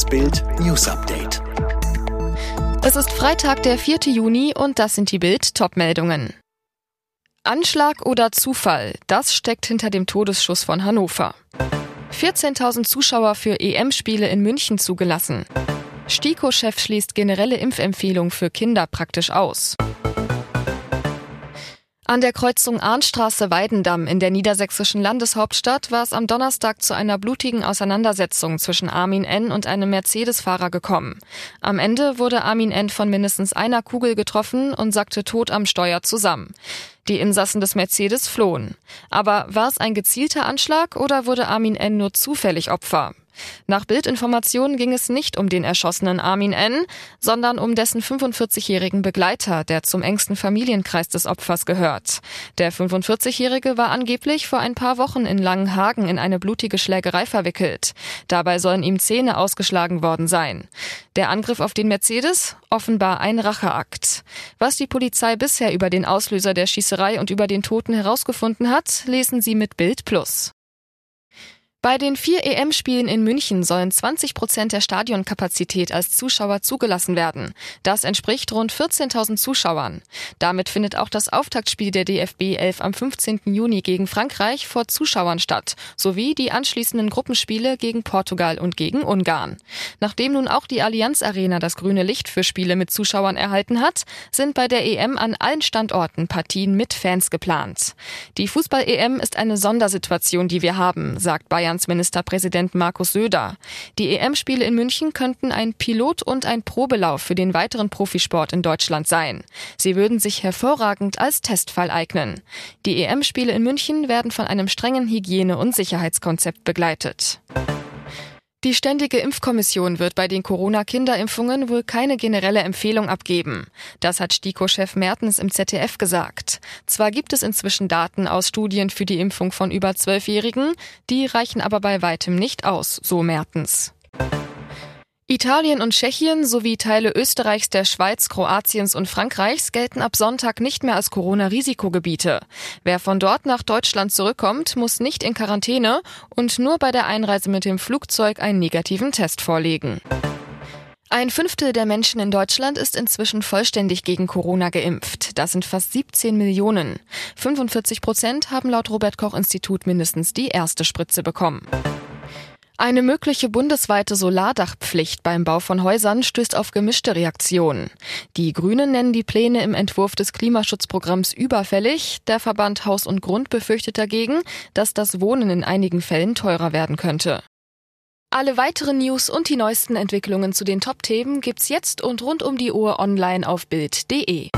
Das Bild News Update. Es ist Freitag, der 4. Juni und das sind die Bild Topmeldungen. Anschlag oder Zufall, das steckt hinter dem Todesschuss von Hannover. 14.000 Zuschauer für EM-Spiele in München zugelassen. STIKO-Chef schließt generelle Impfempfehlung für Kinder praktisch aus. An der Kreuzung Arnstraße-Weidendamm in der niedersächsischen Landeshauptstadt war es am Donnerstag zu einer blutigen Auseinandersetzung zwischen Armin N. und einem Mercedes-Fahrer gekommen. Am Ende wurde Armin N. von mindestens einer Kugel getroffen und sackte tot am Steuer zusammen. Die Insassen des Mercedes flohen. Aber war es ein gezielter Anschlag oder wurde Armin N. nur zufällig Opfer? Nach Bildinformationen ging es nicht um den erschossenen Armin N., sondern um dessen 45-jährigen Begleiter, der zum engsten Familienkreis des Opfers gehört. Der 45-jährige war angeblich vor ein paar Wochen in Langenhagen in eine blutige Schlägerei verwickelt. Dabei sollen ihm Zähne ausgeschlagen worden sein. Der Angriff auf den Mercedes? Offenbar ein Racheakt. Was die Polizei bisher über den Auslöser der Schießerei und über den Toten herausgefunden hat, lesen Sie mit Bild Plus. Bei den vier EM-Spielen in München sollen 20 Prozent der Stadionkapazität als Zuschauer zugelassen werden. Das entspricht rund 14.000 Zuschauern. Damit findet auch das Auftaktspiel der DFB 11 am 15. Juni gegen Frankreich vor Zuschauern statt, sowie die anschließenden Gruppenspiele gegen Portugal und gegen Ungarn. Nachdem nun auch die Allianz Arena das grüne Licht für Spiele mit Zuschauern erhalten hat, sind bei der EM an allen Standorten Partien mit Fans geplant. Die Fußball-EM ist eine Sondersituation, die wir haben, sagt Bayern Bayerns Ministerpräsident Markus Söder. Die EM-Spiele in München könnten ein Pilot- und ein Probelauf für den weiteren Profisport in Deutschland sein. Sie würden sich hervorragend als Testfall eignen. Die EM-Spiele in München werden von einem strengen Hygiene- und Sicherheitskonzept begleitet. Die Ständige Impfkommission wird bei den Corona-Kinderimpfungen wohl keine generelle Empfehlung abgeben. Das hat STIKO-Chef Mertens im ZDF gesagt. Zwar gibt es inzwischen Daten aus Studien für die Impfung von über Zwölfjährigen, die reichen aber bei weitem nicht aus, so Mertens. Italien und Tschechien sowie Teile Österreichs, der Schweiz, Kroatiens und Frankreichs gelten ab Sonntag nicht mehr als Corona-Risikogebiete. Wer von dort nach Deutschland zurückkommt, muss nicht in Quarantäne und nur bei der Einreise mit dem Flugzeug einen negativen Test vorlegen. Ein Fünftel der Menschen in Deutschland ist inzwischen vollständig gegen Corona geimpft. Das sind fast 17 Millionen. 45 Prozent haben laut Robert Koch Institut mindestens die erste Spritze bekommen. Eine mögliche bundesweite Solardachpflicht beim Bau von Häusern stößt auf gemischte Reaktionen. Die Grünen nennen die Pläne im Entwurf des Klimaschutzprogramms überfällig. Der Verband Haus und Grund befürchtet dagegen, dass das Wohnen in einigen Fällen teurer werden könnte. Alle weiteren News und die neuesten Entwicklungen zu den Top-Themen gibt's jetzt und rund um die Uhr online auf Bild.de.